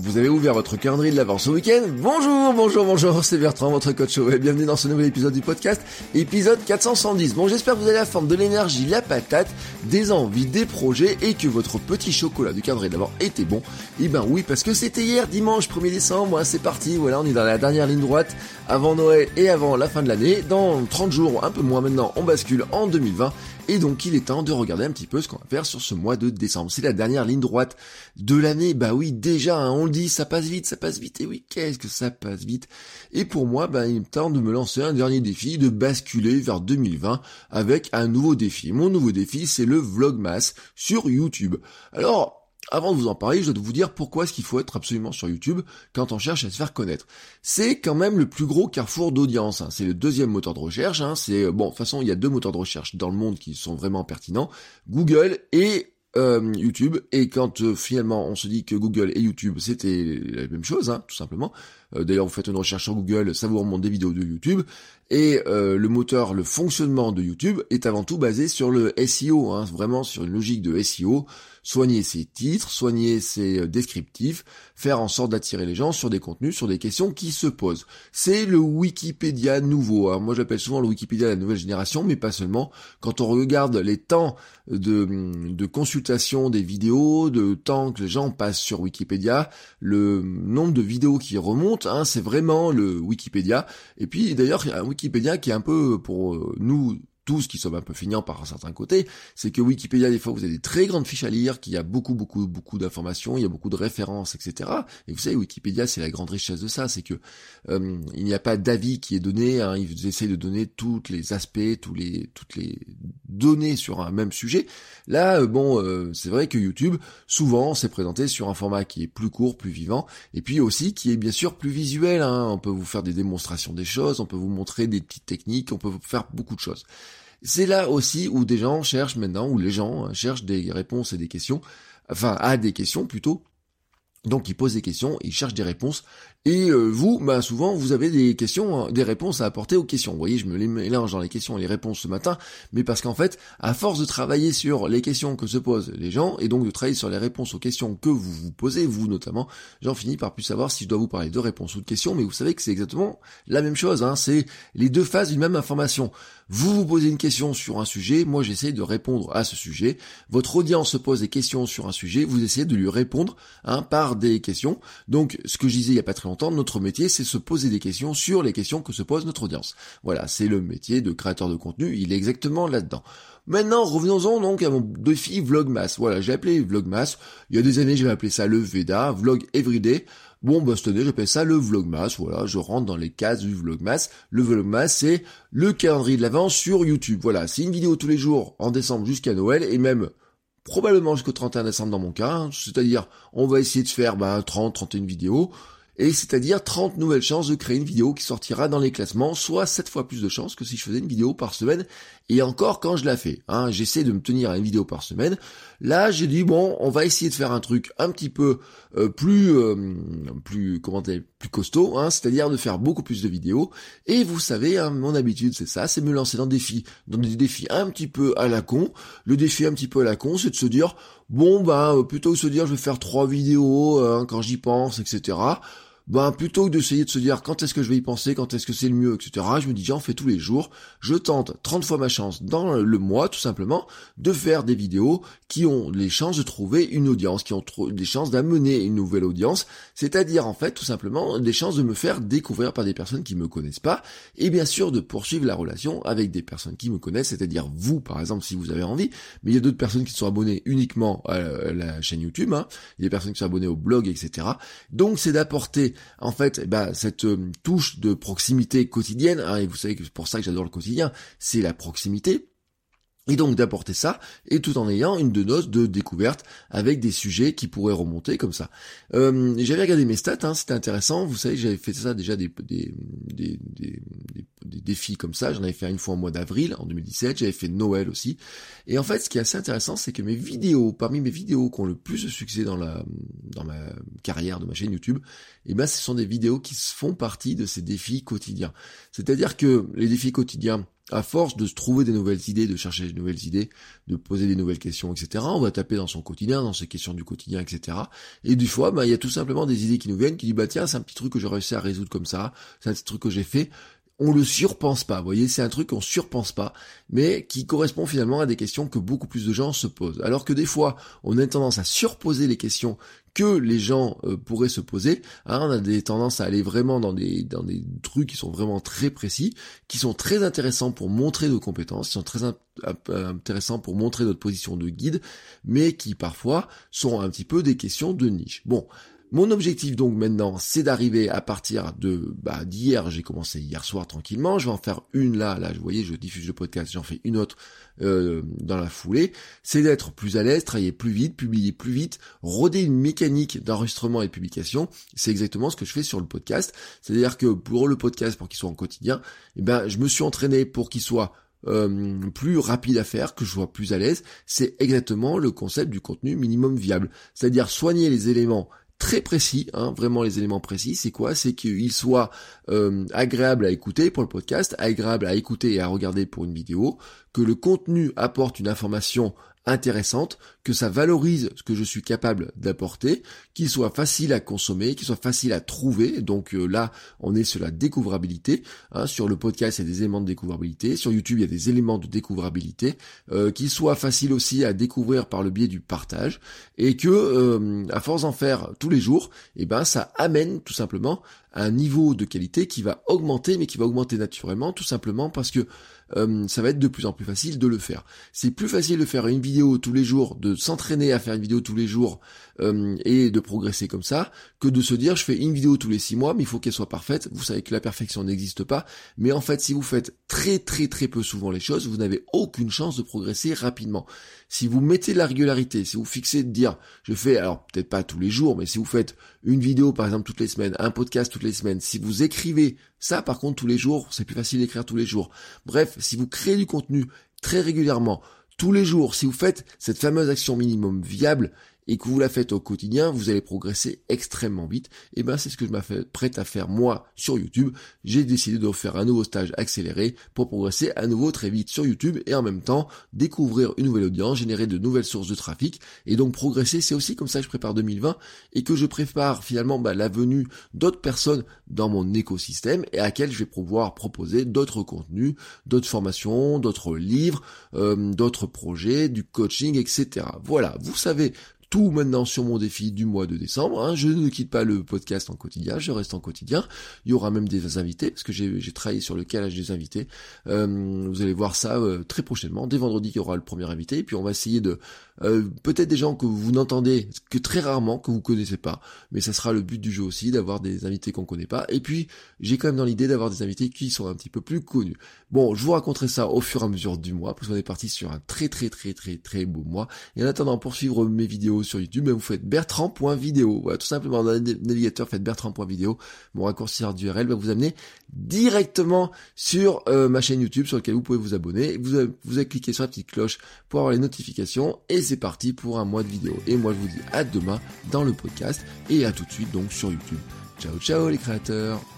Vous avez ouvert votre calendrier de l'avance au week-end Bonjour, bonjour, bonjour, c'est Bertrand, votre coach et bienvenue dans ce nouvel épisode du podcast, épisode 410. Bon, j'espère que vous avez la forme de l'énergie, la patate, des envies, des projets, et que votre petit chocolat du calendrier de l'avance était bon. Et eh ben oui, parce que c'était hier, dimanche 1er décembre, c'est parti, voilà, on est dans la dernière ligne droite, avant Noël et avant la fin de l'année. Dans 30 jours, un peu moins maintenant, on bascule en 2020, et donc il est temps de regarder un petit peu ce qu'on va faire sur ce mois de décembre. C'est la dernière ligne droite de l'année. Bah oui, déjà, hein, on le dit, ça passe vite, ça passe vite. Et oui, qu'est-ce que ça passe vite Et pour moi, bah, il est temps de me lancer un dernier défi, de basculer vers 2020 avec un nouveau défi. Mon nouveau défi, c'est le Vlogmas sur YouTube. Alors, avant de vous en parler, je dois vous dire pourquoi est-ce qu'il faut être absolument sur YouTube quand on cherche à se faire connaître. C'est quand même le plus gros carrefour d'audience. Hein. C'est le deuxième moteur de recherche. Hein. C'est bon, de toute façon, il y a deux moteurs de recherche dans le monde qui sont vraiment pertinents Google et euh, YouTube. Et quand euh, finalement on se dit que Google et YouTube c'était la même chose, hein, tout simplement. Euh, d'ailleurs, vous faites une recherche sur Google, ça vous remonte des vidéos de YouTube. Et le moteur, le fonctionnement de YouTube est avant tout basé sur le SEO, hein, vraiment sur une logique de SEO soigner ses titres, soigner ses euh, descriptifs, faire en sorte d'attirer les gens sur des contenus, sur des questions qui se posent. C'est le Wikipédia nouveau. Hein. Moi j'appelle souvent le Wikipédia de la nouvelle génération, mais pas seulement. Quand on regarde les temps de, de consultation des vidéos, de temps que les gens passent sur Wikipédia, le nombre de vidéos qui remontent, hein, c'est vraiment le Wikipédia. Et puis d'ailleurs, un Wikipédia qui est un peu pour euh, nous tous qui sommes un peu feignants par un certain côté, c'est que Wikipédia, des fois, vous avez des très grandes fiches à lire, qu'il y a beaucoup, beaucoup, beaucoup d'informations, il y a beaucoup de références, etc. Et vous savez, Wikipédia, c'est la grande richesse de ça, c'est que euh, il n'y a pas d'avis qui est donné, hein, ils essayent de donner tous les aspects, les, toutes les données sur un même sujet. Là, euh, bon, euh, c'est vrai que YouTube, souvent, c'est présenté sur un format qui est plus court, plus vivant, et puis aussi qui est bien sûr plus visuel. Hein. On peut vous faire des démonstrations des choses, on peut vous montrer des petites techniques, on peut vous faire beaucoup de choses. C'est là aussi où des gens cherchent maintenant, où les gens hein, cherchent des réponses et des questions, enfin à des questions plutôt, donc ils posent des questions, ils cherchent des réponses, et euh, vous, bah souvent vous avez des questions, hein, des réponses à apporter aux questions. Vous voyez, je me les mélange dans les questions et les réponses ce matin, mais parce qu'en fait, à force de travailler sur les questions que se posent les gens, et donc de travailler sur les réponses aux questions que vous vous posez, vous notamment, j'en finis par plus savoir si je dois vous parler de réponses ou de questions, mais vous savez que c'est exactement la même chose, hein, c'est les deux phases d'une même information. Vous vous posez une question sur un sujet, moi j'essaie de répondre à ce sujet. Votre audience se pose des questions sur un sujet, vous essayez de lui répondre hein, par des questions. Donc ce que je disais il y a pas très longtemps, notre métier c'est se poser des questions sur les questions que se pose notre audience. Voilà, c'est le métier de créateur de contenu, il est exactement là-dedans. Maintenant, revenons-en donc à mon défi Vlogmas. Voilà, j'ai appelé Vlogmas. Il y a des années, j'avais appelé ça le Veda, Vlog Everyday. Bon, bah, cette année, j'appelle ça le Vlogmas. Voilà, je rentre dans les cases du Vlogmas. Le Vlogmas, c'est le calendrier de l'avance sur YouTube. Voilà, c'est une vidéo tous les jours en décembre jusqu'à Noël et même probablement jusqu'au 31 décembre dans mon cas. Hein. C'est-à-dire, on va essayer de faire bah, 30, 31 vidéos et c'est-à-dire 30 nouvelles chances de créer une vidéo qui sortira dans les classements, soit 7 fois plus de chances que si je faisais une vidéo par semaine, et encore quand je la fais. Hein, J'essaie de me tenir à une vidéo par semaine. Là, j'ai dit, bon, on va essayer de faire un truc un petit peu euh, plus, euh, plus, comment dire, plus costaud, hein, c'est-à-dire de faire beaucoup plus de vidéos. Et vous savez, hein, mon habitude, c'est ça, c'est me lancer dans des défis, dans des défis un petit peu à la con. Le défi un petit peu à la con, c'est de se dire, bon, ben, plutôt que de se dire, je vais faire trois vidéos hein, quand j'y pense, etc., ben plutôt que d'essayer de se dire quand est-ce que je vais y penser, quand est-ce que c'est le mieux, etc. Je me dis j'en fais tous les jours, je tente 30 fois ma chance dans le mois tout simplement de faire des vidéos qui ont les chances de trouver une audience, qui ont des chances d'amener une nouvelle audience, c'est-à-dire en fait tout simplement des chances de me faire découvrir par des personnes qui me connaissent pas et bien sûr de poursuivre la relation avec des personnes qui me connaissent, c'est-à-dire vous par exemple si vous avez envie, mais il y a d'autres personnes qui sont abonnées uniquement à la chaîne YouTube, hein. il y a des personnes qui sont abonnées au blog, etc. Donc c'est d'apporter en fait, bah, cette euh, touche de proximité quotidienne, hein, et vous savez que c'est pour ça que j'adore le quotidien, c'est la proximité. Et donc d'apporter ça, et tout en ayant une de noces de découverte avec des sujets qui pourraient remonter comme ça. Euh, j'avais regardé mes stats, hein, c'était intéressant. Vous savez, j'avais fait ça déjà des, des, des, des, des défis comme ça. J'en avais fait une fois au mois d'avril, en 2017. J'avais fait Noël aussi. Et en fait, ce qui est assez intéressant, c'est que mes vidéos, parmi mes vidéos qui ont le plus de succès dans la dans ma carrière de ma chaîne YouTube, eh ben, ce sont des vidéos qui font partie de ces défis quotidiens. C'est-à-dire que les défis quotidiens à force de se trouver des nouvelles idées, de chercher des nouvelles idées, de poser des nouvelles questions, etc., on va taper dans son quotidien, dans ses questions du quotidien, etc. Et du fois, bah, il y a tout simplement des idées qui nous viennent, qui disent, bah tiens, c'est un petit truc que j'ai réussi à résoudre comme ça, c'est un petit truc que j'ai fait, on le surpense pas. Vous voyez, c'est un truc qu'on surpense pas, mais qui correspond finalement à des questions que beaucoup plus de gens se posent. Alors que des fois, on a tendance à surposer les questions que les gens euh, pourraient se poser. Hein, on a des tendances à aller vraiment dans des dans des trucs qui sont vraiment très précis, qui sont très intéressants pour montrer nos compétences, qui sont très intéressants pour montrer notre position de guide, mais qui parfois sont un petit peu des questions de niche. Bon, mon objectif donc maintenant, c'est d'arriver à partir de bah, d'hier, j'ai commencé hier soir tranquillement, je vais en faire une là, là, vous voyez, je diffuse le podcast, j'en fais une autre euh, dans la foulée, c'est d'être plus à l'aise, travailler plus vite, publier plus vite, roder une mécanique d'enregistrement et de publication, c'est exactement ce que je fais sur le podcast, c'est-à-dire que pour le podcast, pour qu'il soit en quotidien, eh ben, je me suis entraîné pour qu'il soit euh, plus rapide à faire, que je sois plus à l'aise, c'est exactement le concept du contenu minimum viable. C'est-à-dire soigner les éléments très précis, hein, vraiment les éléments précis, c'est quoi? C'est qu'il soit euh, agréable à écouter pour le podcast, agréable à écouter et à regarder pour une vidéo, que le contenu apporte une information intéressante, que ça valorise ce que je suis capable d'apporter, qu'il soit facile à consommer, qu'il soit facile à trouver. Donc euh, là, on est sur la découvrabilité. Hein. Sur le podcast, il y a des éléments de découvrabilité. Sur YouTube, il y a des éléments de découvrabilité. Euh, qu'il soit facile aussi à découvrir par le biais du partage. Et que, euh, à force d'en faire tous les jours, eh ben, ça amène tout simplement un niveau de qualité qui va augmenter, mais qui va augmenter naturellement, tout simplement parce que euh, ça va être de plus en plus facile de le faire. C'est plus facile de faire une vidéo tous les jours, de s'entraîner à faire une vidéo tous les jours euh, et de progresser comme ça, que de se dire je fais une vidéo tous les six mois, mais il faut qu'elle soit parfaite. Vous savez que la perfection n'existe pas, mais en fait si vous faites très très très peu souvent les choses, vous n'avez aucune chance de progresser rapidement. Si vous mettez de la régularité, si vous fixez de dire je fais, alors peut-être pas tous les jours, mais si vous faites une vidéo par exemple toutes les semaines, un podcast toutes les semaines, si vous écrivez ça par contre tous les jours, c'est plus facile d'écrire tous les jours. Bref, si vous créez du contenu très régulièrement, tous les jours, si vous faites cette fameuse action minimum viable, et que vous la faites au quotidien, vous allez progresser extrêmement vite. Et ben c'est ce que je m'apprête à faire moi sur YouTube. J'ai décidé de faire un nouveau stage accéléré pour progresser à nouveau très vite sur YouTube et en même temps découvrir une nouvelle audience, générer de nouvelles sources de trafic et donc progresser. C'est aussi comme ça que je prépare 2020 et que je prépare finalement bah, la venue d'autres personnes dans mon écosystème et à laquelle je vais pouvoir proposer d'autres contenus, d'autres formations, d'autres livres, euh, d'autres projets, du coaching, etc. Voilà, vous savez tout maintenant sur mon défi du mois de décembre. Hein. Je ne quitte pas le podcast en quotidien, je reste en quotidien. Il y aura même des invités, parce que j'ai travaillé sur le calage des invités. Euh, vous allez voir ça euh, très prochainement. Dès vendredi, il y aura le premier invité. Et puis on va essayer de... Euh, peut-être des gens que vous n'entendez que très rarement, que vous connaissez pas. Mais ça sera le but du jeu aussi, d'avoir des invités qu'on connaît pas. Et puis, j'ai quand même dans l'idée d'avoir des invités qui sont un petit peu plus connus. Bon, je vous raconterai ça au fur et à mesure du mois, parce qu'on est parti sur un très très très très très beau mois. Et en attendant, pour suivre mes vidéos, sur YouTube, vous faites bertrand.video. Voilà, tout simplement dans le navigateur, faites bertrand.video. Mon raccourci d'URL va vous amener directement sur euh, ma chaîne YouTube sur laquelle vous pouvez vous abonner. Vous avez, vous cliqué sur la petite cloche pour avoir les notifications et c'est parti pour un mois de vidéo. Et moi je vous dis à demain dans le podcast et à tout de suite donc sur YouTube. Ciao ciao les créateurs